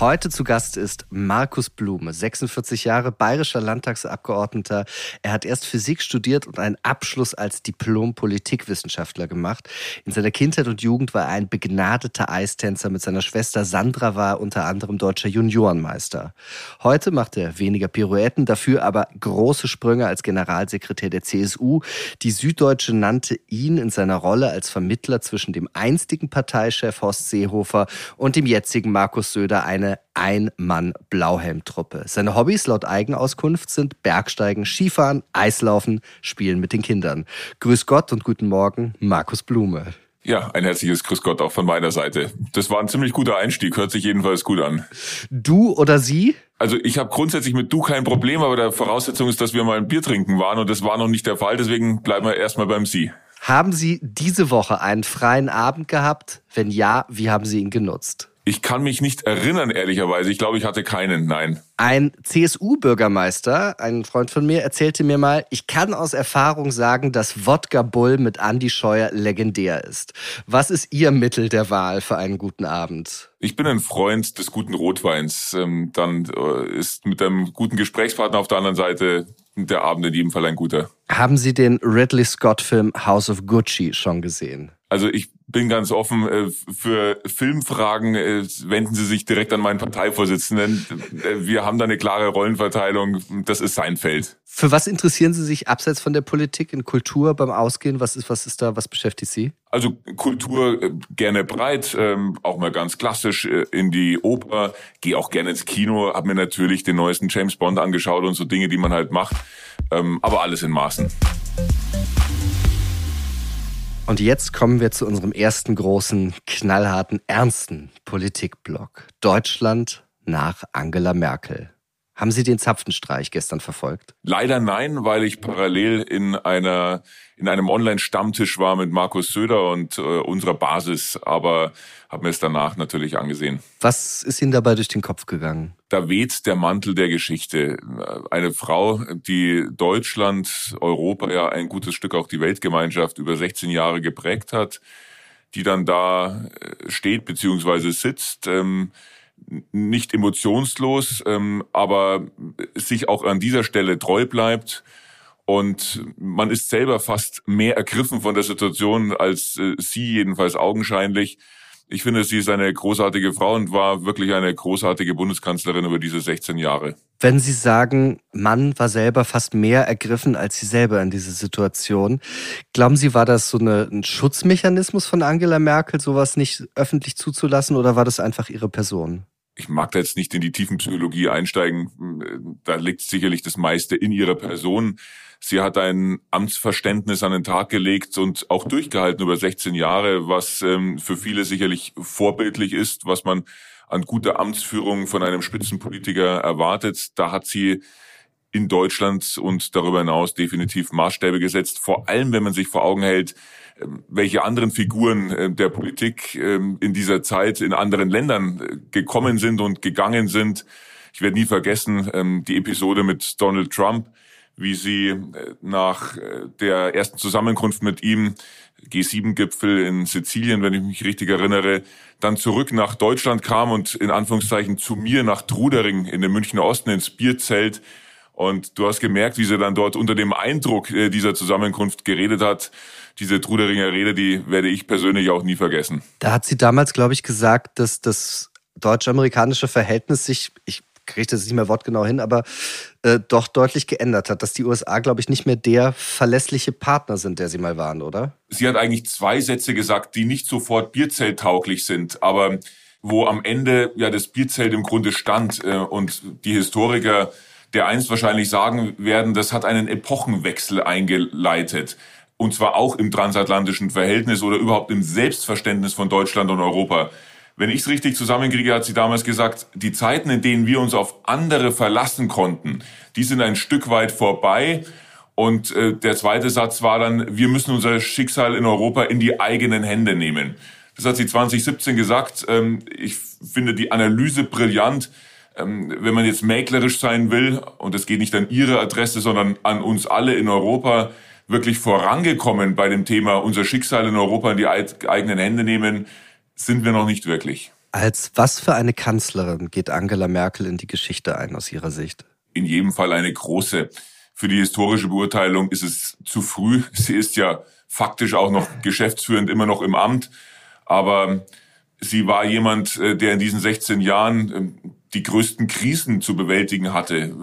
Heute zu Gast ist Markus Blume, 46 Jahre, bayerischer Landtagsabgeordneter. Er hat erst Physik studiert und einen Abschluss als Diplom-Politikwissenschaftler gemacht. In seiner Kindheit und Jugend war er ein begnadeter Eistänzer. Mit seiner Schwester Sandra war er unter anderem deutscher Juniorenmeister. Heute macht er weniger Pirouetten, dafür aber große Sprünge als Generalsekretär der CSU. Die Süddeutsche nannte ihn in seiner Rolle als Vermittler zwischen dem einstigen Parteichef Horst Seehofer und dem jetzigen Markus Söder eine ein-Mann-Blauhelm-Truppe. Seine Hobbys laut Eigenauskunft sind Bergsteigen, Skifahren, Eislaufen, Spielen mit den Kindern. Grüß Gott und guten Morgen, Markus Blume. Ja, ein herzliches Grüß Gott auch von meiner Seite. Das war ein ziemlich guter Einstieg, hört sich jedenfalls gut an. Du oder sie? Also ich habe grundsätzlich mit du kein Problem, aber der Voraussetzung ist, dass wir mal ein Bier trinken waren und das war noch nicht der Fall, deswegen bleiben wir erstmal beim Sie. Haben Sie diese Woche einen freien Abend gehabt? Wenn ja, wie haben Sie ihn genutzt? Ich kann mich nicht erinnern, ehrlicherweise. Ich glaube, ich hatte keinen, nein. Ein CSU-Bürgermeister, ein Freund von mir, erzählte mir mal, ich kann aus Erfahrung sagen, dass Wodka Bull mit Andy Scheuer legendär ist. Was ist Ihr Mittel der Wahl für einen guten Abend? Ich bin ein Freund des guten Rotweins. Ähm, dann äh, ist mit einem guten Gesprächspartner auf der anderen Seite der Abend in jedem Fall ein guter. Haben Sie den Ridley Scott-Film House of Gucci schon gesehen? Also ich bin ganz offen äh, für Filmfragen. Äh, wenden Sie sich direkt an meinen Parteivorsitzenden. Äh, wir haben da eine klare Rollenverteilung. Das ist sein Feld. Für was interessieren Sie sich abseits von der Politik in Kultur beim Ausgehen? Was ist, was ist da, was beschäftigt Sie? Also Kultur gerne breit, ähm, auch mal ganz klassisch in die Oper. Gehe auch gerne ins Kino. Hab mir natürlich den neuesten James Bond angeschaut und so Dinge, die man halt macht. Ähm, aber alles in Maßen. Und jetzt kommen wir zu unserem ersten großen, knallharten, ernsten Politikblock. Deutschland nach Angela Merkel. Haben Sie den Zapfenstreich gestern verfolgt? Leider nein, weil ich parallel in einer in einem Online-Stammtisch war mit Markus Söder und äh, unserer Basis, aber habe mir es danach natürlich angesehen. Was ist Ihnen dabei durch den Kopf gegangen? Da weht der Mantel der Geschichte. Eine Frau, die Deutschland, Europa, ja ein gutes Stück auch die Weltgemeinschaft über 16 Jahre geprägt hat, die dann da äh, steht beziehungsweise sitzt. Ähm, nicht emotionslos, ähm, aber sich auch an dieser Stelle treu bleibt. Und man ist selber fast mehr ergriffen von der Situation als äh, sie, jedenfalls augenscheinlich. Ich finde, sie ist eine großartige Frau und war wirklich eine großartige Bundeskanzlerin über diese 16 Jahre. Wenn Sie sagen, Mann war selber fast mehr ergriffen als Sie selber in diese Situation, glauben Sie, war das so eine, ein Schutzmechanismus von Angela Merkel, sowas nicht öffentlich zuzulassen oder war das einfach ihre Person? Ich mag da jetzt nicht in die tiefen Psychologie einsteigen. Da liegt sicherlich das meiste in ihrer Person. Sie hat ein Amtsverständnis an den Tag gelegt und auch durchgehalten über 16 Jahre, was ähm, für viele sicherlich vorbildlich ist, was man an guter Amtsführung von einem Spitzenpolitiker erwartet. Da hat sie in Deutschland und darüber hinaus definitiv Maßstäbe gesetzt. Vor allem, wenn man sich vor Augen hält, welche anderen Figuren äh, der Politik ähm, in dieser Zeit in anderen Ländern äh, gekommen sind und gegangen sind. Ich werde nie vergessen ähm, die Episode mit Donald Trump, wie sie äh, nach der ersten Zusammenkunft mit ihm, G7-Gipfel in Sizilien, wenn ich mich richtig erinnere, dann zurück nach Deutschland kam und in Anführungszeichen zu mir nach Trudering in den Münchner Osten ins Bierzelt und du hast gemerkt, wie sie dann dort unter dem Eindruck äh, dieser Zusammenkunft geredet hat. Diese Truderinger Rede, die werde ich persönlich auch nie vergessen. Da hat sie damals, glaube ich, gesagt, dass das deutsch-amerikanische Verhältnis sich, ich kriege das nicht mehr wortgenau hin, aber äh, doch deutlich geändert hat, dass die USA, glaube ich, nicht mehr der verlässliche Partner sind, der sie mal waren, oder? Sie hat eigentlich zwei Sätze gesagt, die nicht sofort bierzelttauglich sind, aber wo am Ende ja das Bierzelt im Grunde stand äh, und die Historiker der einst wahrscheinlich sagen werden, das hat einen Epochenwechsel eingeleitet. Und zwar auch im transatlantischen Verhältnis oder überhaupt im Selbstverständnis von Deutschland und Europa. Wenn ich es richtig zusammenkriege, hat sie damals gesagt, die Zeiten, in denen wir uns auf andere verlassen konnten, die sind ein Stück weit vorbei. Und äh, der zweite Satz war dann, wir müssen unser Schicksal in Europa in die eigenen Hände nehmen. Das hat sie 2017 gesagt. Ähm, ich finde die Analyse brillant wenn man jetzt mäklerisch sein will, und das geht nicht an Ihre Adresse, sondern an uns alle in Europa, wirklich vorangekommen bei dem Thema unser Schicksal in Europa in die eigenen Hände nehmen, sind wir noch nicht wirklich. Als was für eine Kanzlerin geht Angela Merkel in die Geschichte ein aus Ihrer Sicht? In jedem Fall eine große. Für die historische Beurteilung ist es zu früh. Sie ist ja faktisch auch noch geschäftsführend immer noch im Amt. Aber sie war jemand, äh, der in diesen 16 Jahren ähm, die größten Krisen zu bewältigen hatte.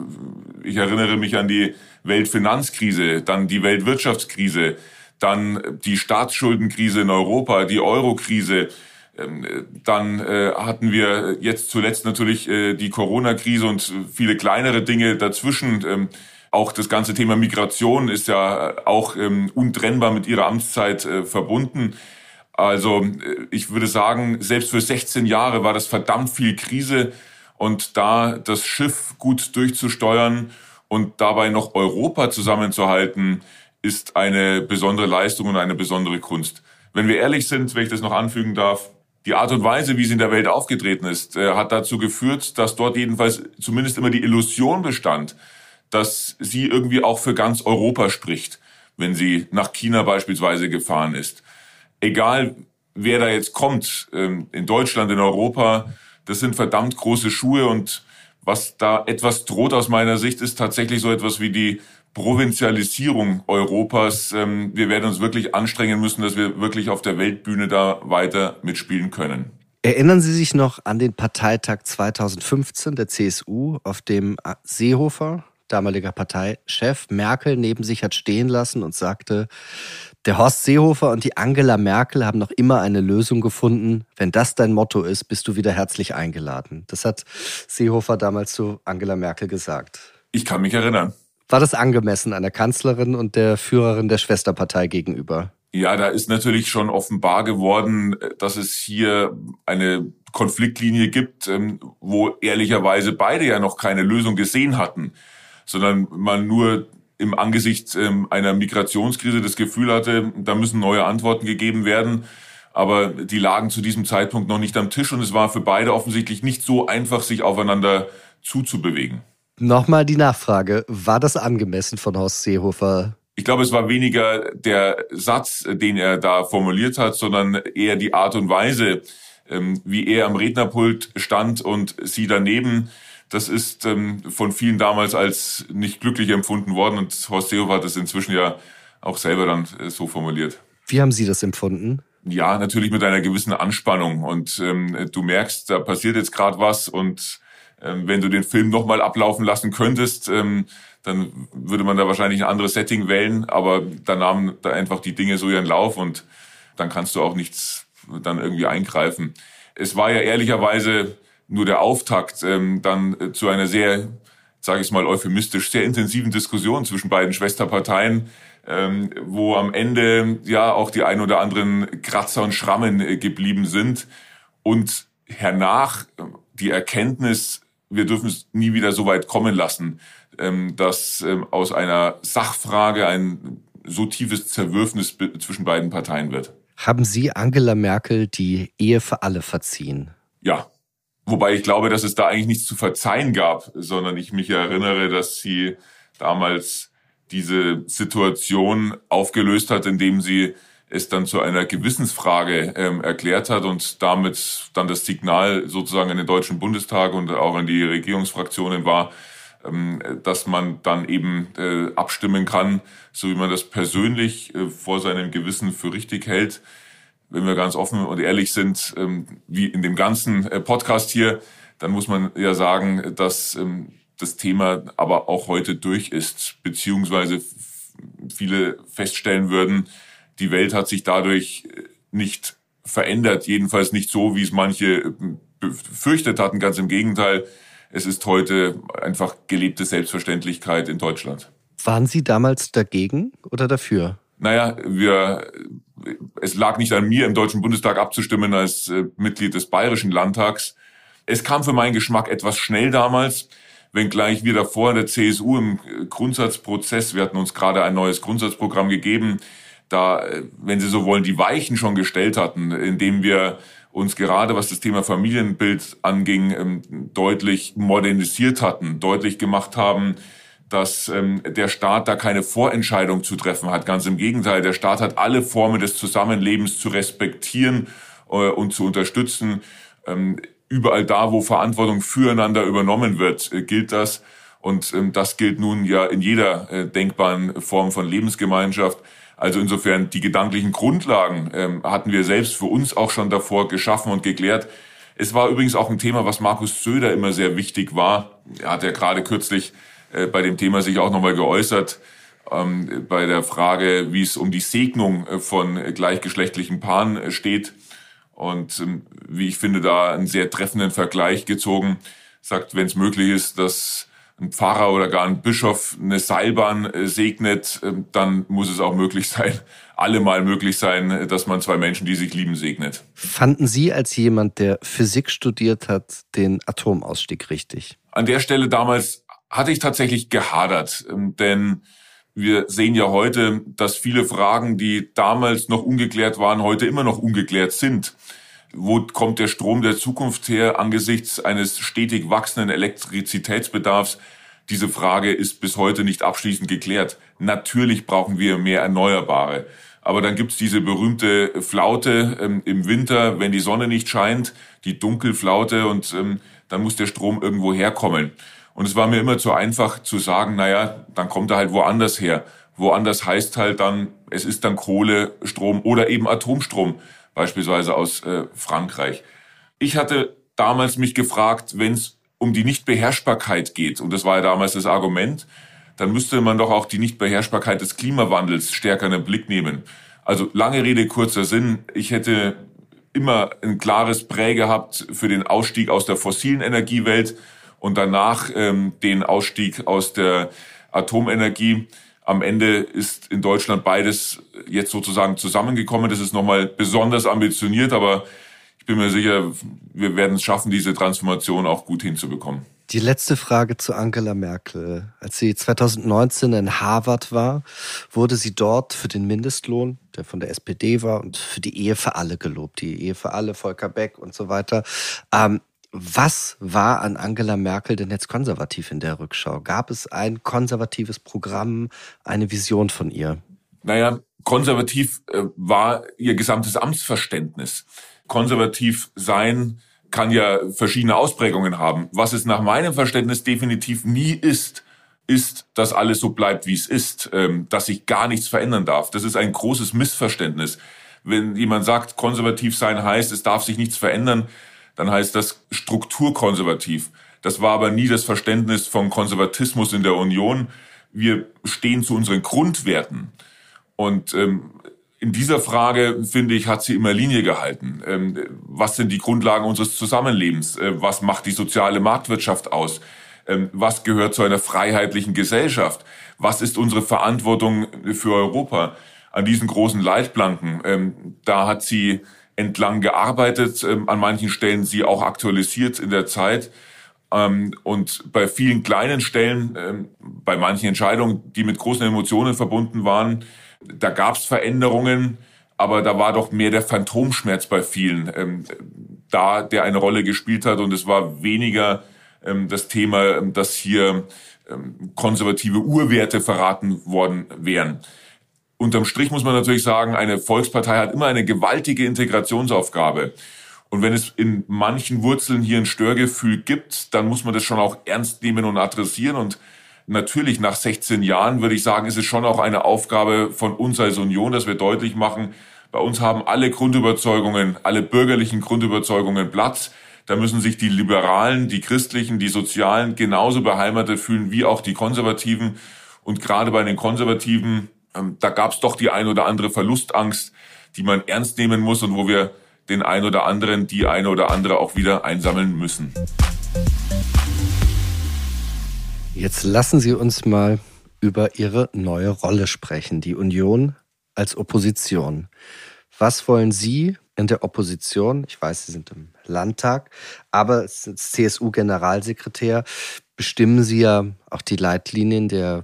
Ich erinnere mich an die Weltfinanzkrise, dann die Weltwirtschaftskrise, dann die Staatsschuldenkrise in Europa, die Eurokrise. Ähm, dann äh, hatten wir jetzt zuletzt natürlich äh, die Corona-Krise und viele kleinere Dinge dazwischen. Ähm, auch das ganze Thema Migration ist ja auch ähm, untrennbar mit ihrer Amtszeit äh, verbunden. Also ich würde sagen, selbst für 16 Jahre war das verdammt viel Krise und da das Schiff gut durchzusteuern und dabei noch Europa zusammenzuhalten, ist eine besondere Leistung und eine besondere Kunst. Wenn wir ehrlich sind, wenn ich das noch anfügen darf, die Art und Weise, wie sie in der Welt aufgetreten ist, äh, hat dazu geführt, dass dort jedenfalls zumindest immer die Illusion bestand, dass sie irgendwie auch für ganz Europa spricht, wenn sie nach China beispielsweise gefahren ist. Egal, wer da jetzt kommt, ähm, in Deutschland, in Europa, das sind verdammt große Schuhe und was da etwas droht aus meiner Sicht, ist tatsächlich so etwas wie die Provinzialisierung Europas. Ähm, wir werden uns wirklich anstrengen müssen, dass wir wirklich auf der Weltbühne da weiter mitspielen können. Erinnern Sie sich noch an den Parteitag 2015 der CSU, auf dem Seehofer, damaliger Parteichef, Merkel neben sich hat stehen lassen und sagte, der Horst Seehofer und die Angela Merkel haben noch immer eine Lösung gefunden. Wenn das dein Motto ist, bist du wieder herzlich eingeladen. Das hat Seehofer damals zu Angela Merkel gesagt. Ich kann mich erinnern. War das angemessen einer Kanzlerin und der Führerin der Schwesterpartei gegenüber? Ja, da ist natürlich schon offenbar geworden, dass es hier eine Konfliktlinie gibt, ähm, wo ehrlicherweise beide ja noch keine Lösung gesehen hatten, sondern man nur im Angesicht ähm, einer Migrationskrise das Gefühl hatte, da müssen neue Antworten gegeben werden. Aber die lagen zu diesem Zeitpunkt noch nicht am Tisch und es war für beide offensichtlich nicht so einfach, sich aufeinander zuzubewegen. Nochmal die Nachfrage, war das angemessen von Horst Seehofer? Ich glaube, es war weniger der Satz, den er da formuliert hat, sondern eher die Art und Weise, ähm, wie er am Rednerpult stand und sie daneben das ist ähm, von vielen damals als nicht glücklich empfunden worden und Horst Seehofer hat das inzwischen ja auch selber dann äh, so formuliert. Wie haben Sie das empfunden? Ja, natürlich mit einer gewissen Anspannung und ähm, du merkst, da passiert jetzt gerade was und ähm, wenn du den Film nochmal ablaufen lassen könntest, ähm, dann würde man da wahrscheinlich ein anderes Setting wählen, aber dann nahmen da einfach die Dinge so ihren Lauf und dann kannst du auch nichts dann irgendwie eingreifen. Es war ja ehrlicherweise nur der Auftakt ähm, dann äh, zu einer sehr, sage ich mal euphemistisch, sehr intensiven Diskussion zwischen beiden Schwesterparteien, ähm, wo am Ende ja auch die ein oder anderen Kratzer und Schrammen äh, geblieben sind und hernach äh, die Erkenntnis, wir dürfen es nie wieder so weit kommen lassen, ähm, dass ähm, aus einer Sachfrage ein so tiefes Zerwürfnis zwischen beiden Parteien wird. Haben Sie Angela Merkel die Ehe für alle verziehen? Ja, Wobei ich glaube, dass es da eigentlich nichts zu verzeihen gab, sondern ich mich erinnere, dass sie damals diese Situation aufgelöst hat, indem sie es dann zu einer Gewissensfrage ähm, erklärt hat und damit dann das Signal sozusagen in den Deutschen Bundestag und auch in die Regierungsfraktionen war, ähm, dass man dann eben äh, abstimmen kann, so wie man das persönlich äh, vor seinem Gewissen für richtig hält wenn wir ganz offen und ehrlich sind, ähm, wie in dem ganzen äh, Podcast hier, dann muss man ja sagen, dass ähm, das Thema aber auch heute durch ist, beziehungsweise viele feststellen würden, die Welt hat sich dadurch äh, nicht verändert, jedenfalls nicht so, wie es manche äh, befürchtet hatten. Ganz im Gegenteil, es ist heute einfach gelebte Selbstverständlichkeit in Deutschland. Waren Sie damals dagegen oder dafür? Naja, wir es lag nicht an mir, im Deutschen Bundestag abzustimmen als äh, Mitglied des Bayerischen Landtags. Es kam für meinen Geschmack etwas schnell damals, wenngleich wir davor in der CSU im äh, Grundsatzprozess, wir hatten uns gerade ein neues Grundsatzprogramm gegeben, da, äh, wenn Sie so wollen, die Weichen schon gestellt hatten, indem wir uns gerade was das Thema Familienbild anging, ähm, deutlich modernisiert hatten, deutlich gemacht haben, dass ähm, der Staat da keine Vorentscheidung zu treffen hat. Ganz im Gegenteil, der Staat hat alle Formen des Zusammenlebens zu respektieren äh, und zu unterstützen. Ähm, überall da, wo Verantwortung füreinander übernommen wird, äh, gilt das. Und ähm, das gilt nun ja in jeder äh, denkbaren Form von Lebensgemeinschaft. Also insofern die gedanklichen Grundlagen ähm, hatten wir selbst für uns auch schon davor geschaffen und geklärt. Es war übrigens auch ein Thema, was Markus Söder immer sehr wichtig war. Er hat ja gerade kürzlich äh, bei dem Thema sich auch nochmal geäußert, ähm, bei der Frage, wie es um die Segnung äh, von gleichgeschlechtlichen Paaren äh, steht. Und ähm, wie ich finde, da einen sehr treffenden Vergleich gezogen, sagt, wenn es möglich ist, dass ein Pfarrer oder gar ein Bischof eine Seilbahn segnet, dann muss es auch möglich sein, allemal möglich sein, dass man zwei Menschen, die sich lieben, segnet. Fanden Sie als jemand, der Physik studiert hat, den Atomausstieg richtig? An der Stelle damals hatte ich tatsächlich gehadert, ähm, denn wir sehen ja heute, dass viele Fragen, die damals noch ungeklärt waren, heute immer noch ungeklärt sind. Wo kommt der Strom der Zukunft her angesichts eines stetig wachsenden Elektrizitätsbedarfs? Diese Frage ist bis heute nicht abschließend geklärt. Natürlich brauchen wir mehr Erneuerbare. Aber dann gibt's diese berühmte Flaute ähm, im Winter, wenn die Sonne nicht scheint, die Dunkelflaute und ähm, dann muss der Strom irgendwo herkommen. Und es war mir immer zu einfach zu sagen, naja, dann kommt er halt woanders her. Woanders heißt halt dann, es ist dann Kohle, Strom oder eben Atomstrom beispielsweise aus äh, Frankreich. Ich hatte damals mich gefragt, wenn es um die Nichtbeherrschbarkeit geht, und das war ja damals das Argument, dann müsste man doch auch die Nichtbeherrschbarkeit des Klimawandels stärker in den Blick nehmen. Also lange Rede, kurzer Sinn. Ich hätte immer ein klares Prä gehabt für den Ausstieg aus der fossilen Energiewelt und danach ähm, den Ausstieg aus der Atomenergie. Am Ende ist in Deutschland beides jetzt sozusagen zusammengekommen. Das ist nochmal besonders ambitioniert, aber ich bin mir sicher, wir werden es schaffen, diese Transformation auch gut hinzubekommen. Die letzte Frage zu Angela Merkel. Als sie 2019 in Harvard war, wurde sie dort für den Mindestlohn, der von der SPD war, und für die Ehe für alle gelobt. Die Ehe für alle, Volker Beck und so weiter. Ähm, was war an Angela Merkel denn jetzt konservativ in der Rückschau? Gab es ein konservatives Programm, eine Vision von ihr? Naja, konservativ äh, war ihr gesamtes Amtsverständnis. Konservativ sein kann ja verschiedene Ausprägungen haben. Was es nach meinem Verständnis definitiv nie ist, ist, dass alles so bleibt, wie es ist, ähm, dass sich gar nichts verändern darf. Das ist ein großes Missverständnis. Wenn jemand sagt, konservativ sein heißt, es darf sich nichts verändern, dann heißt das strukturkonservativ. Das war aber nie das Verständnis von Konservatismus in der Union. Wir stehen zu unseren Grundwerten. Und ähm, in dieser Frage, finde ich, hat sie immer Linie gehalten. Ähm, was sind die Grundlagen unseres Zusammenlebens? Äh, was macht die soziale Marktwirtschaft aus? Ähm, was gehört zu einer freiheitlichen Gesellschaft? Was ist unsere Verantwortung für Europa? An diesen großen Leitplanken, ähm, da hat sie entlang gearbeitet, ähm, an manchen Stellen sie auch aktualisiert in der Zeit. Ähm, und bei vielen kleinen Stellen, ähm, bei manchen Entscheidungen, die mit großen Emotionen verbunden waren, da gab es Veränderungen, aber da war doch mehr der Phantomschmerz bei vielen ähm, da, der eine Rolle gespielt hat. Und es war weniger ähm, das Thema, ähm, dass hier konservative Urwerte verraten worden wären unterm Strich muss man natürlich sagen, eine Volkspartei hat immer eine gewaltige Integrationsaufgabe. Und wenn es in manchen Wurzeln hier ein Störgefühl gibt, dann muss man das schon auch ernst nehmen und adressieren. Und natürlich nach 16 Jahren würde ich sagen, ist es schon auch eine Aufgabe von uns als Union, dass wir deutlich machen, bei uns haben alle Grundüberzeugungen, alle bürgerlichen Grundüberzeugungen Platz. Da müssen sich die Liberalen, die Christlichen, die Sozialen genauso beheimatet fühlen wie auch die Konservativen. Und gerade bei den Konservativen ähm, da gab es doch die ein oder andere Verlustangst, die man ernst nehmen muss und wo wir den ein oder anderen, die eine oder andere auch wieder einsammeln müssen. Jetzt lassen Sie uns mal über Ihre neue Rolle sprechen, die Union als Opposition. Was wollen Sie in der Opposition? Ich weiß, Sie sind im Landtag, aber als CSU-Generalsekretär bestimmen Sie ja auch die Leitlinien der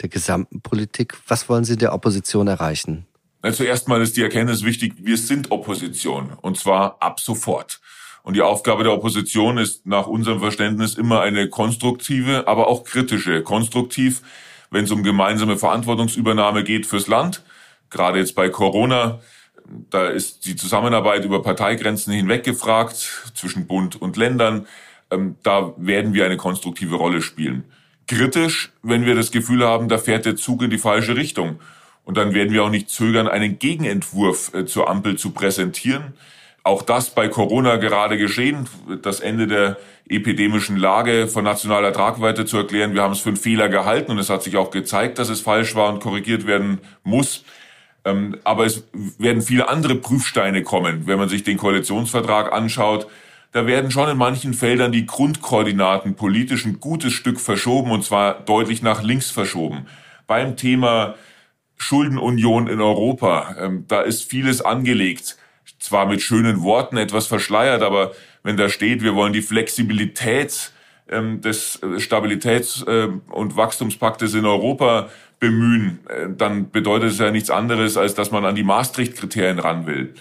der gesamten Politik. Was wollen Sie der Opposition erreichen? Zuerst mal ist die Erkenntnis wichtig, wir sind Opposition und zwar ab sofort. Und die Aufgabe der Opposition ist nach unserem Verständnis immer eine konstruktive, aber auch kritische. Konstruktiv, wenn es um gemeinsame Verantwortungsübernahme geht fürs Land, gerade jetzt bei Corona, da ist die Zusammenarbeit über Parteigrenzen hinweg gefragt zwischen Bund und Ländern. Ähm, da werden wir eine konstruktive Rolle spielen. Kritisch, wenn wir das Gefühl haben, da fährt der Zug in die falsche Richtung. Und dann werden wir auch nicht zögern, einen Gegenentwurf äh, zur Ampel zu präsentieren. Auch das bei Corona gerade geschehen, das Ende der epidemischen Lage von nationaler Tragweite zu erklären. Wir haben es für einen Fehler gehalten und es hat sich auch gezeigt, dass es falsch war und korrigiert werden muss. Ähm, aber es werden viele andere Prüfsteine kommen, wenn man sich den Koalitionsvertrag anschaut. Da werden schon in manchen Feldern die Grundkoordinaten politisch ein gutes Stück verschoben und zwar deutlich nach links verschoben. Beim Thema Schuldenunion in Europa, ähm, da ist vieles angelegt. Zwar mit schönen Worten etwas verschleiert, aber wenn da steht, wir wollen die Flexibilität ähm, des Stabilitäts- und Wachstumspaktes in Europa bemühen, äh, dann bedeutet es ja nichts anderes, als dass man an die Maastricht-Kriterien ran will.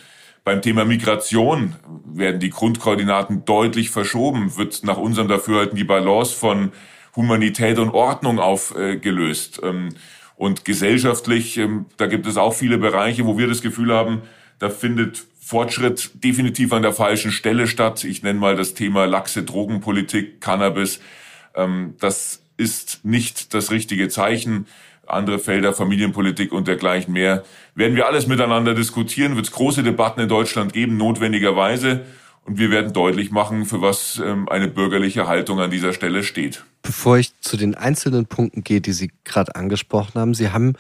Beim Thema Migration werden die Grundkoordinaten deutlich verschoben, wird nach unserem Dafürhalten die Balance von Humanität und Ordnung aufgelöst. Ähm, und gesellschaftlich, ähm, da gibt es auch viele Bereiche, wo wir das Gefühl haben, da findet Fortschritt definitiv an der falschen Stelle statt. Ich nenne mal das Thema laxe Drogenpolitik, Cannabis. Ähm, das ist nicht das richtige Zeichen andere Felder, Familienpolitik und dergleichen mehr. Werden wir alles miteinander diskutieren, wird es große Debatten in Deutschland geben, notwendigerweise. Und wir werden deutlich machen, für was ähm, eine bürgerliche Haltung an dieser Stelle steht. Bevor ich zu den einzelnen Punkten gehe, die Sie gerade angesprochen haben, Sie haben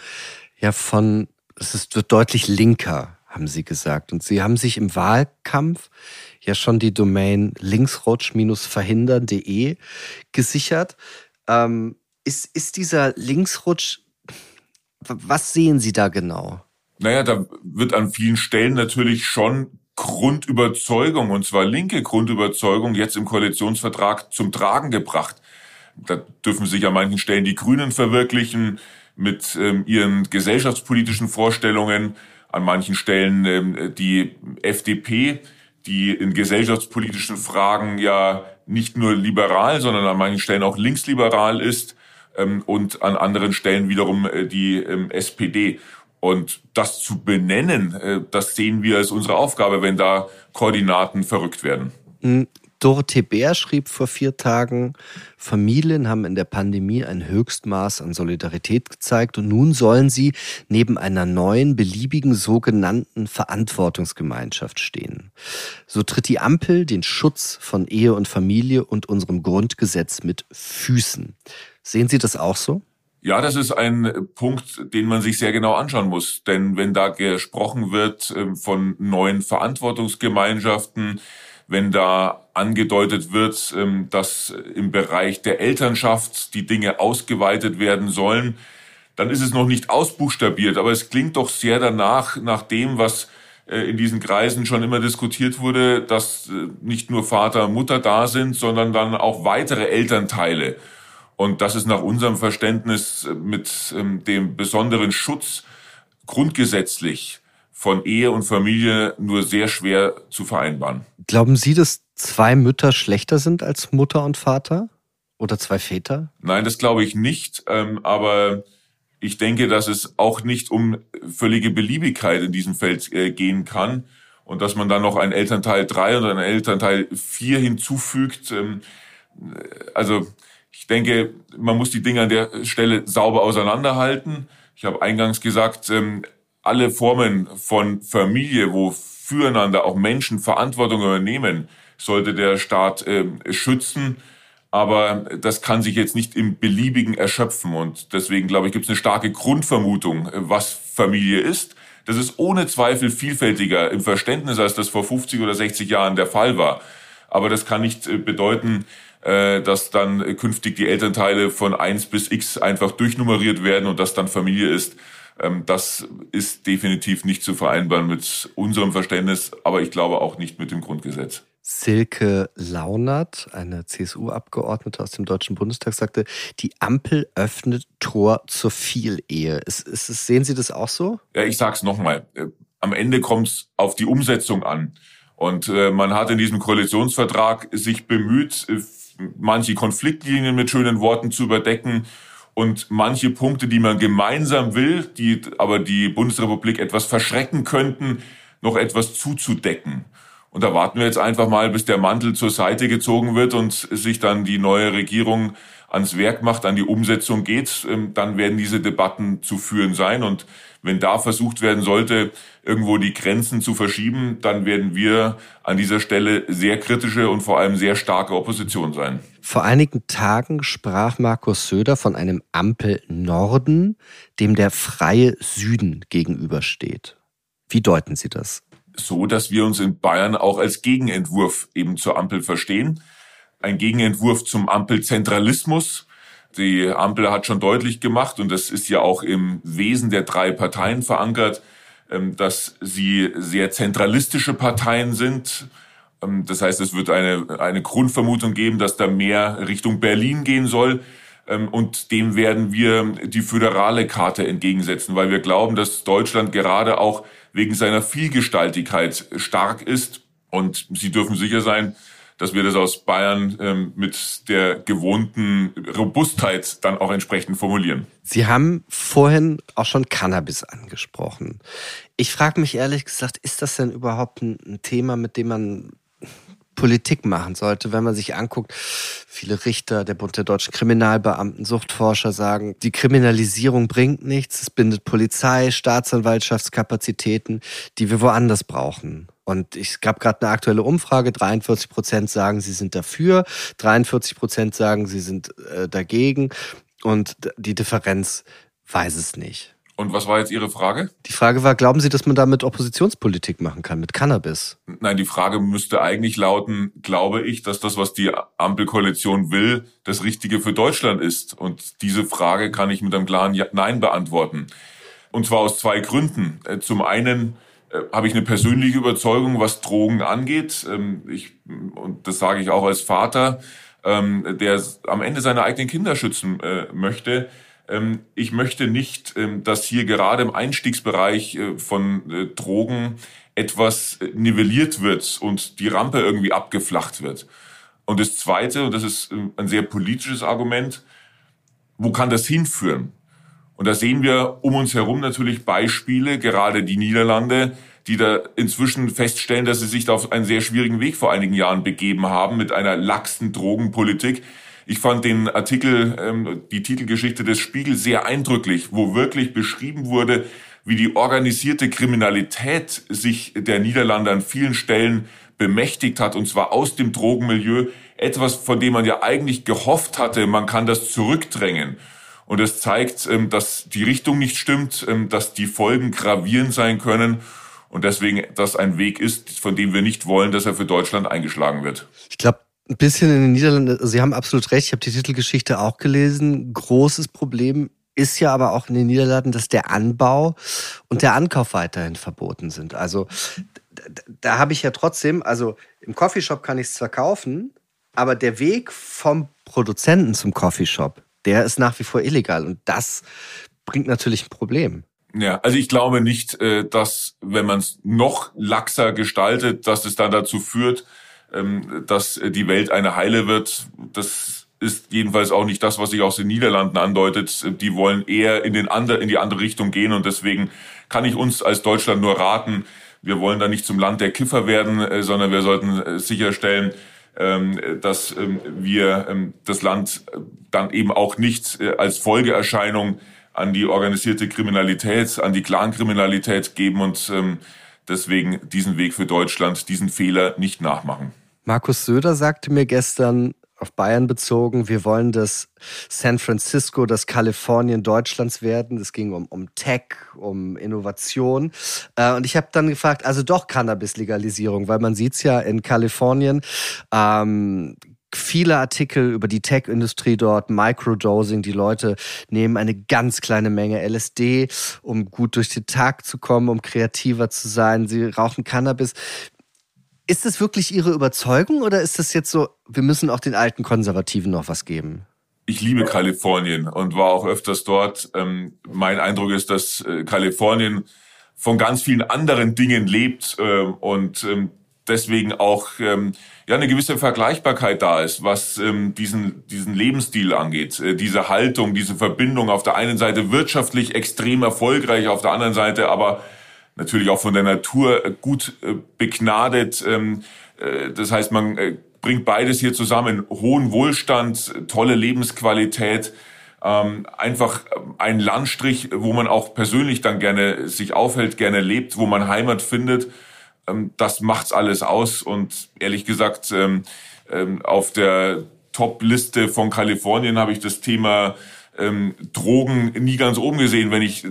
ja von, es ist, wird deutlich linker, haben Sie gesagt. Und Sie haben sich im Wahlkampf ja schon die Domain linksrutsch-verhindern.de gesichert. Ähm, ist, ist dieser Linksrutsch was sehen Sie da genau? Naja, da wird an vielen Stellen natürlich schon Grundüberzeugung, und zwar linke Grundüberzeugung, jetzt im Koalitionsvertrag zum Tragen gebracht. Da dürfen sich an manchen Stellen die Grünen verwirklichen mit ähm, ihren gesellschaftspolitischen Vorstellungen, an manchen Stellen ähm, die FDP, die in gesellschaftspolitischen Fragen ja nicht nur liberal, sondern an manchen Stellen auch linksliberal ist ähm, und an anderen Stellen wiederum äh, die ähm, SPD. Und das zu benennen, äh, das sehen wir als unsere Aufgabe, wenn da Koordinaten verrückt werden. Dorothee Bär schrieb vor vier Tagen, Familien haben in der Pandemie ein Höchstmaß an Solidarität gezeigt und nun sollen sie neben einer neuen, beliebigen sogenannten Verantwortungsgemeinschaft stehen. So tritt die Ampel den Schutz von Ehe und Familie und unserem Grundgesetz mit Füßen. Sehen Sie das auch so? Ja, das ist ein Punkt, den man sich sehr genau anschauen muss. Denn wenn da gesprochen wird ähm, von neuen Verantwortungsgemeinschaften, wenn da angedeutet wird, ähm, dass im Bereich der Elternschaft die Dinge ausgeweitet werden sollen, dann ist es noch nicht ausbuchstabiert. Aber es klingt doch sehr danach, nach dem, was äh, in diesen Kreisen schon immer diskutiert wurde, dass äh, nicht nur Vater und Mutter da sind, sondern dann auch weitere Elternteile. Und das ist nach unserem Verständnis mit ähm, dem besonderen Schutz grundgesetzlich von Ehe und Familie nur sehr schwer zu vereinbaren. Glauben Sie, dass zwei Mütter schlechter sind als Mutter und Vater? Oder zwei Väter? Nein, das glaube ich nicht. Ähm, aber ich denke, dass es auch nicht um völlige Beliebigkeit in diesem Feld äh, gehen kann und dass man dann noch einen Elternteil drei oder einen Elternteil vier hinzufügt. Ähm, also ich denke, man muss die Dinge an der Stelle sauber auseinanderhalten. Ich habe eingangs gesagt, ähm, alle Formen von Familie, wo füreinander auch Menschen Verantwortung übernehmen, sollte der Staat ähm, schützen. Aber das kann sich jetzt nicht im Beliebigen erschöpfen. Und deswegen, glaube ich, gibt es eine starke Grundvermutung, was Familie ist. Das ist ohne Zweifel vielfältiger im Verständnis, als das vor 50 oder 60 Jahren der Fall war. Aber das kann nicht äh, bedeuten, äh, dass dann künftig die Elternteile von eins bis x einfach durchnummeriert werden und das dann Familie ist. Ähm, das ist definitiv nicht zu vereinbaren mit unserem Verständnis, aber ich glaube auch nicht mit dem Grundgesetz. Silke Launert, eine CSU-Abgeordnete aus dem Deutschen Bundestag, sagte, die Ampel öffnet Tor zur Vielehe. Ist, ist, sehen Sie das auch so? Ja, ich sag's nochmal. Äh, am Ende kommt es auf die Umsetzung an. Und äh, man hat in diesem Koalitionsvertrag sich bemüht, äh, manche Konfliktlinien mit schönen Worten zu überdecken und manche Punkte, die man gemeinsam will, die aber die Bundesrepublik etwas verschrecken könnten, noch etwas zuzudecken. Und da warten wir jetzt einfach mal, bis der Mantel zur Seite gezogen wird und sich dann die neue Regierung ans Werk macht, an die Umsetzung geht. Ähm, dann werden diese Debatten zu führen sein. Und wenn da versucht werden sollte, irgendwo die Grenzen zu verschieben, dann werden wir an dieser Stelle sehr kritische und vor allem sehr starke Opposition sein. Vor einigen Tagen sprach Markus Söder von einem Ampel Norden, dem der freie Süden gegenübersteht. Wie deuten Sie das? so, dass wir uns in Bayern auch als Gegenentwurf eben zur Ampel verstehen. Ein Gegenentwurf zum Ampelzentralismus. Die Ampel hat schon deutlich gemacht, und das ist ja auch im Wesen der drei Parteien verankert, ähm, dass sie sehr zentralistische Parteien sind. Ähm, das heißt, es wird eine, eine Grundvermutung geben, dass da mehr Richtung Berlin gehen soll. Ähm, und dem werden wir die föderale Karte entgegensetzen, weil wir glauben, dass Deutschland gerade auch wegen seiner Vielgestaltigkeit stark ist. Und Sie dürfen sicher sein, dass wir das aus Bayern ähm, mit der gewohnten Robustheit dann auch entsprechend formulieren. Sie haben vorhin auch schon Cannabis angesprochen. Ich frage mich ehrlich gesagt, ist das denn überhaupt ein Thema, mit dem man Politik machen sollte, wenn man sich anguckt, viele Richter, der Bund der deutschen Kriminalbeamten, Suchtforscher sagen, die Kriminalisierung bringt nichts, es bindet Polizei, Staatsanwaltschaftskapazitäten, die wir woanders brauchen. Und ich gab gerade eine aktuelle Umfrage, 43 Prozent sagen, sie sind dafür, 43 Prozent sagen, sie sind äh, dagegen und die Differenz weiß es nicht. Und was war jetzt Ihre Frage? Die Frage war, glauben Sie, dass man damit Oppositionspolitik machen kann, mit Cannabis? Nein, die Frage müsste eigentlich lauten, glaube ich, dass das, was die Ampelkoalition will, das Richtige für Deutschland ist? Und diese Frage kann ich mit einem klaren ja Nein beantworten. Und zwar aus zwei Gründen. Äh, zum einen habe ich eine persönliche Überzeugung, was Drogen angeht. Ähm, ich, und das sage ich auch als Vater, ähm, der am Ende seine eigenen Kinder schützen äh, möchte ähm, ich möchte nicht, dass hier gerade im Einstiegsbereich äh, von äh, Drogen etwas äh, nivelliert wird und die Rampe irgendwie abgeflacht wird. Und das Zweite, und das ist ein sehr politisches Argument, wo kann das hinführen? Und da sehen wir um uns herum natürlich Beispiele, gerade die Niederlande, die da inzwischen feststellen, dass sie sich auf einen sehr schwierigen Weg vor einigen Jahren begeben haben mit einer laxen Drogenpolitik, ich fand den Artikel, ähm, die Titelgeschichte des Spiegel sehr eindrücklich, wo wirklich beschrieben wurde, wie die organisierte Kriminalität sich der Niederlande an vielen Stellen bemächtigt hat, und zwar aus dem Drogenmilieu. Etwas, von dem man ja eigentlich gehofft hatte, man kann das zurückdrängen. Und es zeigt, ähm, dass die Richtung nicht stimmt, ähm, dass die Folgen gravierend sein können und deswegen das ein Weg ist, von dem wir nicht wollen, dass er für Deutschland eingeschlagen wird. Ich glaube, ein bisschen in den Niederlanden, Sie haben absolut recht, ich habe die Titelgeschichte auch gelesen. Großes Problem ist ja aber auch in den Niederlanden, dass der Anbau und der Ankauf weiterhin verboten sind. Also da, da habe ich ja trotzdem, also im Coffeeshop kann ich es zwar kaufen, aber der Weg vom Produzenten zum Coffeeshop, der ist nach wie vor illegal und das bringt natürlich ein Problem. Ja, also ich glaube nicht, äh, dass wenn man es noch laxer gestaltet, dass es dann dazu führt, ähm, dass die Welt eine heile wird. Das ist jedenfalls auch nicht das, was sich aus den Niederlanden andeutet. Die wollen eher in, den andre, in die andere Richtung gehen und deswegen kann ich uns als Deutschland nur raten, wir wollen da nicht zum Land der Kiffer werden, äh, sondern wir sollten äh, sicherstellen, dass ähm, wir das Land dann eben auch nicht äh, als Folgeerscheinung an die organisierte Kriminalität, an die Clankriminalität geben und deswegen diesen Weg für Deutschland, diesen Fehler nicht nachmachen. Markus Söder sagte mir gestern, auf Bayern bezogen, wir wollen das San Francisco, das Kalifornien Deutschlands werden. Es ging um, um Tech, um Innovation. Äh, und ich habe dann gefragt, also doch Cannabis-Legalisierung, weil man sieht's ja in Kalifornien. Ähm, viele Artikel über die Tech-Industrie dort, Microdosing. Die Leute nehmen eine ganz kleine Menge LSD, um gut durch den Tag zu kommen, um kreativer zu sein. Sie rauchen Cannabis. Ist das wirklich Ihre Überzeugung oder ist das jetzt so, wir müssen auch den alten Konservativen noch was geben? Ich liebe Kalifornien und war auch öfters dort. Ähm, mein Eindruck ist, dass äh, Kalifornien von ganz vielen anderen Dingen lebt äh, und ähm, deswegen auch ähm, ja eine gewisse Vergleichbarkeit da ist, was ähm, diesen diesen Lebensstil angeht, äh, diese Haltung, diese Verbindung auf der einen Seite wirtschaftlich extrem erfolgreich, auf der anderen Seite aber natürlich auch von der Natur äh, gut äh, begnadet. Ähm, äh, das heißt, man bringt beides hier zusammen: hohen Wohlstand, tolle Lebensqualität. Ähm, einfach ein Landstrich, wo man auch persönlich dann gerne sich aufhält, gerne lebt, wo man Heimat findet ähm, das macht's alles aus. Und ehrlich gesagt, ähm, ähm, auf der Top-Liste von Kalifornien habe ich das Thema ähm, Drogen nie ganz oben gesehen, wenn ich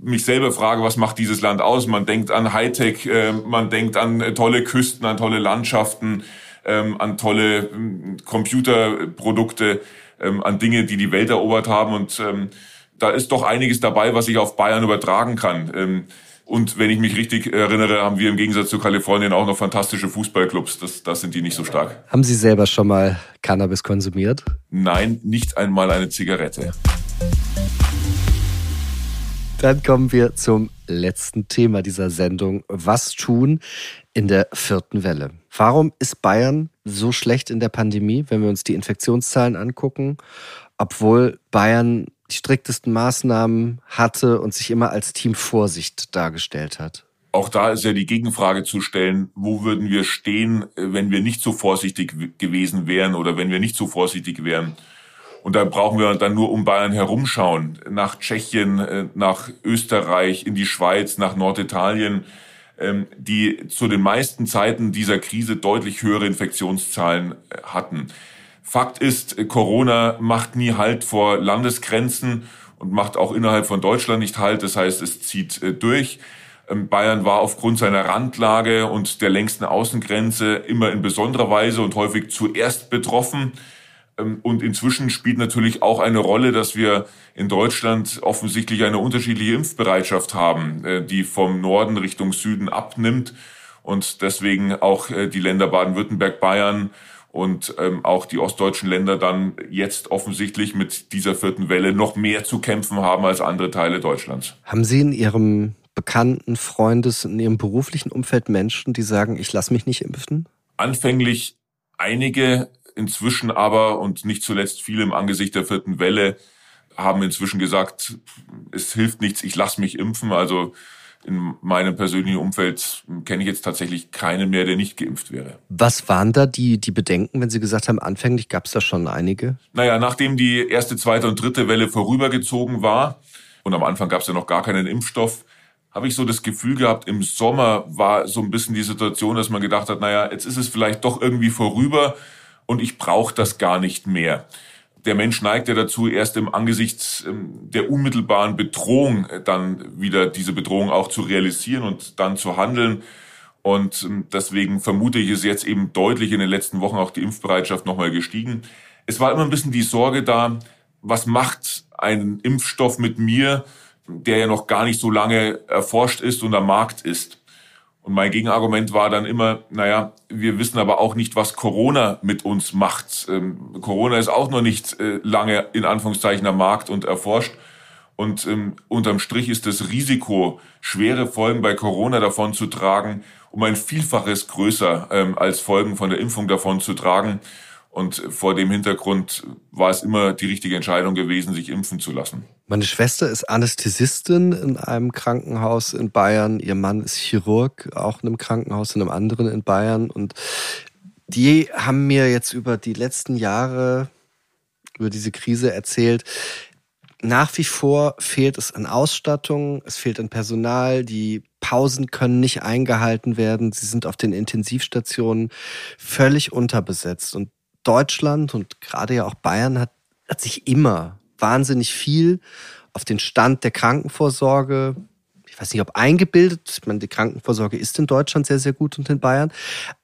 mich selber frage, was macht dieses Land aus? Man denkt an Hightech, äh, man denkt an äh, tolle Küsten, an tolle Landschaften, ähm, an tolle äh, Computerprodukte, ähm, an Dinge, die die Welt erobert haben. Und ähm, da ist doch einiges dabei, was ich auf Bayern übertragen kann. Ähm, und wenn ich mich richtig erinnere, haben wir im Gegensatz zu Kalifornien auch noch fantastische Fußballclubs. Das, das sind die nicht so stark. Haben Sie selber schon mal Cannabis konsumiert? Nein, nicht einmal eine Zigarette. Dann kommen wir zum letzten Thema dieser Sendung. Was tun in der vierten Welle? Warum ist Bayern so schlecht in der Pandemie, wenn wir uns die Infektionszahlen angucken, obwohl Bayern die striktesten Maßnahmen hatte und sich immer als Team Vorsicht dargestellt hat. Auch da ist ja die Gegenfrage zu stellen, wo würden wir stehen, wenn wir nicht so vorsichtig gewesen wären oder wenn wir nicht so vorsichtig wären. Und da brauchen wir dann nur um Bayern herumschauen, nach Tschechien, äh, nach Österreich, in die Schweiz, nach Norditalien, ähm, die zu den meisten Zeiten dieser Krise deutlich höhere Infektionszahlen äh, hatten. Fakt ist, Corona macht nie Halt vor Landesgrenzen und macht auch innerhalb von Deutschland nicht Halt. Das heißt, es zieht äh, durch. Ähm, Bayern war aufgrund seiner Randlage und der längsten Außengrenze immer in besonderer Weise und häufig zuerst betroffen. Ähm, und inzwischen spielt natürlich auch eine Rolle, dass wir in Deutschland offensichtlich eine unterschiedliche Impfbereitschaft haben, äh, die vom Norden Richtung Süden abnimmt und deswegen auch äh, die Länder Baden-Württemberg, Bayern und ähm, auch die ostdeutschen Länder dann jetzt offensichtlich mit dieser vierten Welle noch mehr zu kämpfen haben als andere Teile Deutschlands. Haben Sie in Ihrem bekannten Freundes, in Ihrem beruflichen Umfeld Menschen, die sagen, ich lasse mich nicht impfen? Anfänglich einige, inzwischen aber und nicht zuletzt viele im Angesicht der vierten Welle haben inzwischen gesagt, es hilft nichts, ich lasse mich impfen. Also in meinem persönlichen Umfeld kenne ich jetzt tatsächlich keinen mehr, der nicht geimpft wäre. Was waren da die, die Bedenken, wenn Sie gesagt haben, anfänglich gab es da schon einige? Naja, nachdem die erste, zweite und dritte Welle vorübergezogen war und am Anfang gab es ja noch gar keinen Impfstoff, habe ich so das Gefühl gehabt, im Sommer war so ein bisschen die Situation, dass man gedacht hat, naja, jetzt ist es vielleicht doch irgendwie vorüber und ich brauche das gar nicht mehr der Mensch neigt ja dazu, erst im Angesicht ähm, der unmittelbaren Bedrohung äh, dann wieder diese Bedrohung auch zu realisieren und dann zu handeln. Und ähm, deswegen vermute ich, ist jetzt eben deutlich in den letzten Wochen auch die Impfbereitschaft nochmal gestiegen. Es war immer ein bisschen die Sorge da, was macht ein Impfstoff mit mir, der ja noch gar nicht so lange erforscht ist und am Markt ist. Und mein Gegenargument war dann immer, naja, wir wissen aber auch nicht, was Corona mit uns macht. Ähm, Corona ist auch noch nicht äh, lange in Anführungszeichen am Markt und erforscht. Und ähm, unterm Strich ist das Risiko, schwere Folgen bei Corona davon zu tragen, um ein Vielfaches größer ähm, als Folgen von der Impfung davon zu tragen. Und vor dem Hintergrund war es immer die richtige Entscheidung gewesen, sich impfen zu lassen. Meine Schwester ist Anästhesistin in einem Krankenhaus in Bayern. Ihr Mann ist Chirurg, auch in einem Krankenhaus in einem anderen in Bayern. Und die haben mir jetzt über die letzten Jahre, über diese Krise erzählt, nach wie vor fehlt es an Ausstattung, es fehlt an Personal, die Pausen können nicht eingehalten werden, sie sind auf den Intensivstationen völlig unterbesetzt. Und Deutschland und gerade ja auch Bayern hat, hat sich immer wahnsinnig viel auf den Stand der Krankenvorsorge, ich weiß nicht, ob eingebildet, ich meine, die Krankenvorsorge ist in Deutschland sehr, sehr gut und in Bayern,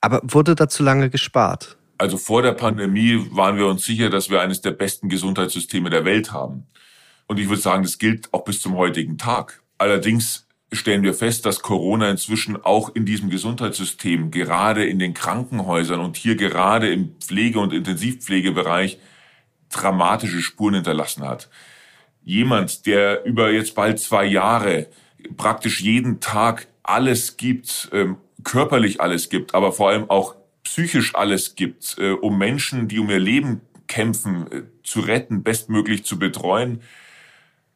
aber wurde da zu lange gespart? Also vor der Pandemie waren wir uns sicher, dass wir eines der besten Gesundheitssysteme der Welt haben. Und ich würde sagen, das gilt auch bis zum heutigen Tag. Allerdings stellen wir fest, dass Corona inzwischen auch in diesem Gesundheitssystem, gerade in den Krankenhäusern und hier gerade im Pflege- und Intensivpflegebereich dramatische Spuren hinterlassen hat. Jemand, der über jetzt bald zwei Jahre praktisch jeden Tag alles gibt, ähm, körperlich alles gibt, aber vor allem auch psychisch alles gibt, äh, um Menschen, die um ihr Leben kämpfen, äh, zu retten, bestmöglich zu betreuen,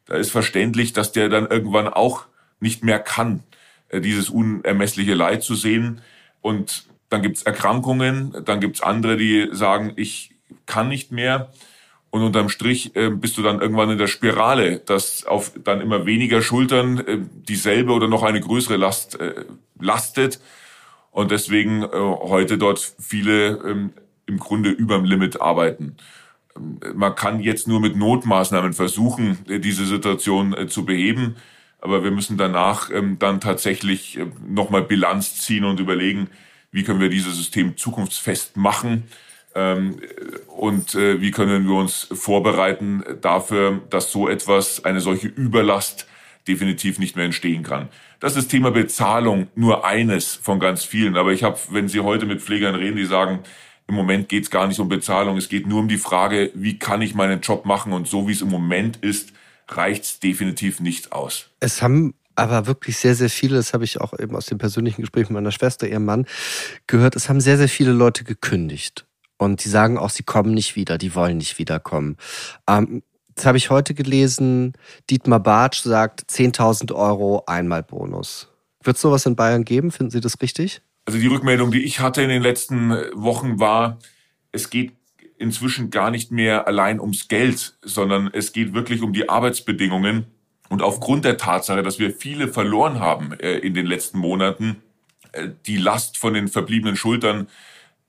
da ist verständlich, dass der dann irgendwann auch nicht mehr kann, äh, dieses unermessliche Leid zu sehen. Und dann gibt's Erkrankungen, dann gibt's andere, die sagen, ich kann nicht mehr. Und unterm Strich äh, bist du dann irgendwann in der Spirale, dass auf dann immer weniger Schultern äh, dieselbe oder noch eine größere Last lastet. Und deswegen heute dort viele ähm, im Grunde überm Limit arbeiten. Ähm, man kann jetzt nur mit Notmaßnahmen versuchen, diese Situation zu beheben. Aber wir müssen danach ähm, dann tatsächlich äh, nochmal Bilanz ziehen und überlegen, wie können wir dieses System zukunftsfest machen ähm, und wie können wir uns vorbereiten dafür, dass so etwas, eine solche Überlast definitiv nicht mehr entstehen kann. Das ist Thema Bezahlung nur eines von ganz vielen. Aber ich habe, wenn Sie heute mit Pflegern reden, die sagen, im Moment geht es gar nicht um Bezahlung, es geht nur um die Frage, wie kann ich meinen Job machen und so wie es im Moment ist, reicht es definitiv nicht aus. Es haben aber wirklich sehr, sehr viele, das habe ich auch eben aus dem persönlichen Gespräch mit meiner Schwester, ihrem Mann, gehört, es haben sehr, sehr viele Leute gekündigt. Und die sagen auch, sie kommen nicht wieder, die wollen nicht wiederkommen. Ähm, das habe ich heute gelesen, Dietmar Bartsch sagt 10.000 Euro Einmalbonus. Wird es sowas in Bayern geben? Finden Sie das richtig? Also die Rückmeldung, die ich hatte in den letzten Wochen war, es geht inzwischen gar nicht mehr allein ums Geld, sondern es geht wirklich um die Arbeitsbedingungen. Und aufgrund der Tatsache, dass wir viele verloren haben äh, in den letzten Monaten, äh, die Last von den verbliebenen Schultern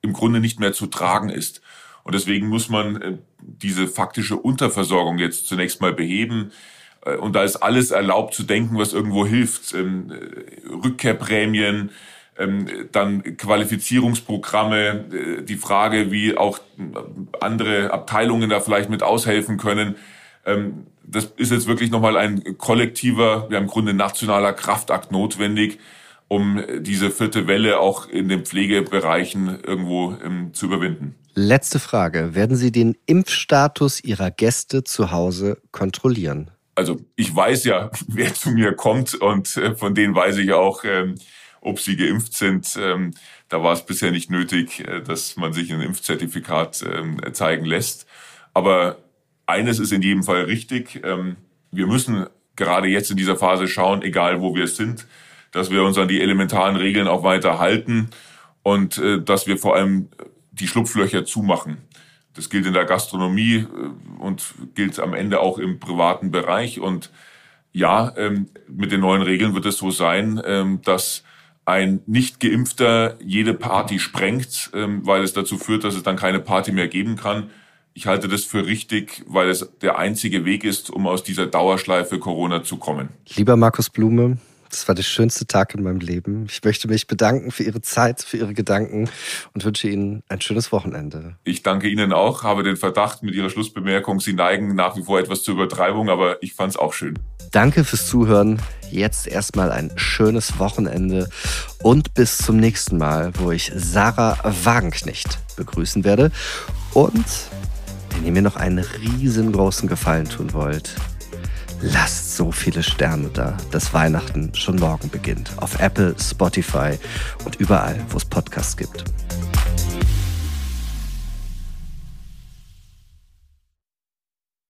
im Grunde nicht mehr zu tragen ist. Und deswegen muss man äh, diese faktische Unterversorgung jetzt zunächst mal beheben. Und da ist alles erlaubt zu denken, was irgendwo hilft. Ähm, Rückkehrprämien, dann Qualifizierungsprogramme, äh, die Frage, wie auch andere Abteilungen da vielleicht mit aushelfen können. Ähm, das ist jetzt wirklich nochmal ein kollektiver, ja im Grunde nationaler Kraftakt notwendig, um diese vierte Welle auch in den Pflegebereichen irgendwo ähm, zu überwinden. Letzte Frage. Werden Sie den Impfstatus Ihrer Gäste zu Hause kontrollieren? Also ich weiß ja, wer zu mir kommt und äh, von denen weiß ich auch, ob sie geimpft sind. Ähm, da war es bisher nicht nötig, äh, dass man sich ein Impfzertifikat ähm, zeigen lässt. Aber eines ist in jedem Fall richtig. Ähm, wir müssen gerade jetzt in dieser Phase schauen, egal wo wir sind, dass wir uns an die elementaren Regeln auch weiter halten und äh, dass wir vor allem die Schlupflöcher zumachen. Das gilt in der Gastronomie äh, und gilt am Ende auch im privaten Bereich. Und ja, ähm, mit den neuen Regeln wird es so sein, ähm, dass ein nicht geimpfter jede Party sprengt, ähm, weil es dazu führt, dass es dann keine Party mehr geben kann. Ich halte das für richtig, weil es der einzige Weg ist, um aus dieser Dauerschleife Corona zu kommen. Lieber Markus Blume, das war der schönste Tag in meinem Leben. Ich möchte mich bedanken für Ihre Zeit, für Ihre Gedanken und wünsche Ihnen ein schönes Wochenende. Ich danke Ihnen auch, habe den Verdacht mit Ihrer Schlussbemerkung, Sie neigen nach wie vor etwas zur Übertreibung, aber ich fand es auch schön. Danke fürs Zuhören. Jetzt erstmal ein schönes Wochenende und bis zum nächsten Mal, wo ich Sarah Wagenknecht begrüßen werde. Und wenn ihr mir noch einen riesengroßen Gefallen tun wollt, lasst so viele Sterne da, dass Weihnachten schon morgen beginnt. Auf Apple, Spotify und überall, wo es Podcasts gibt.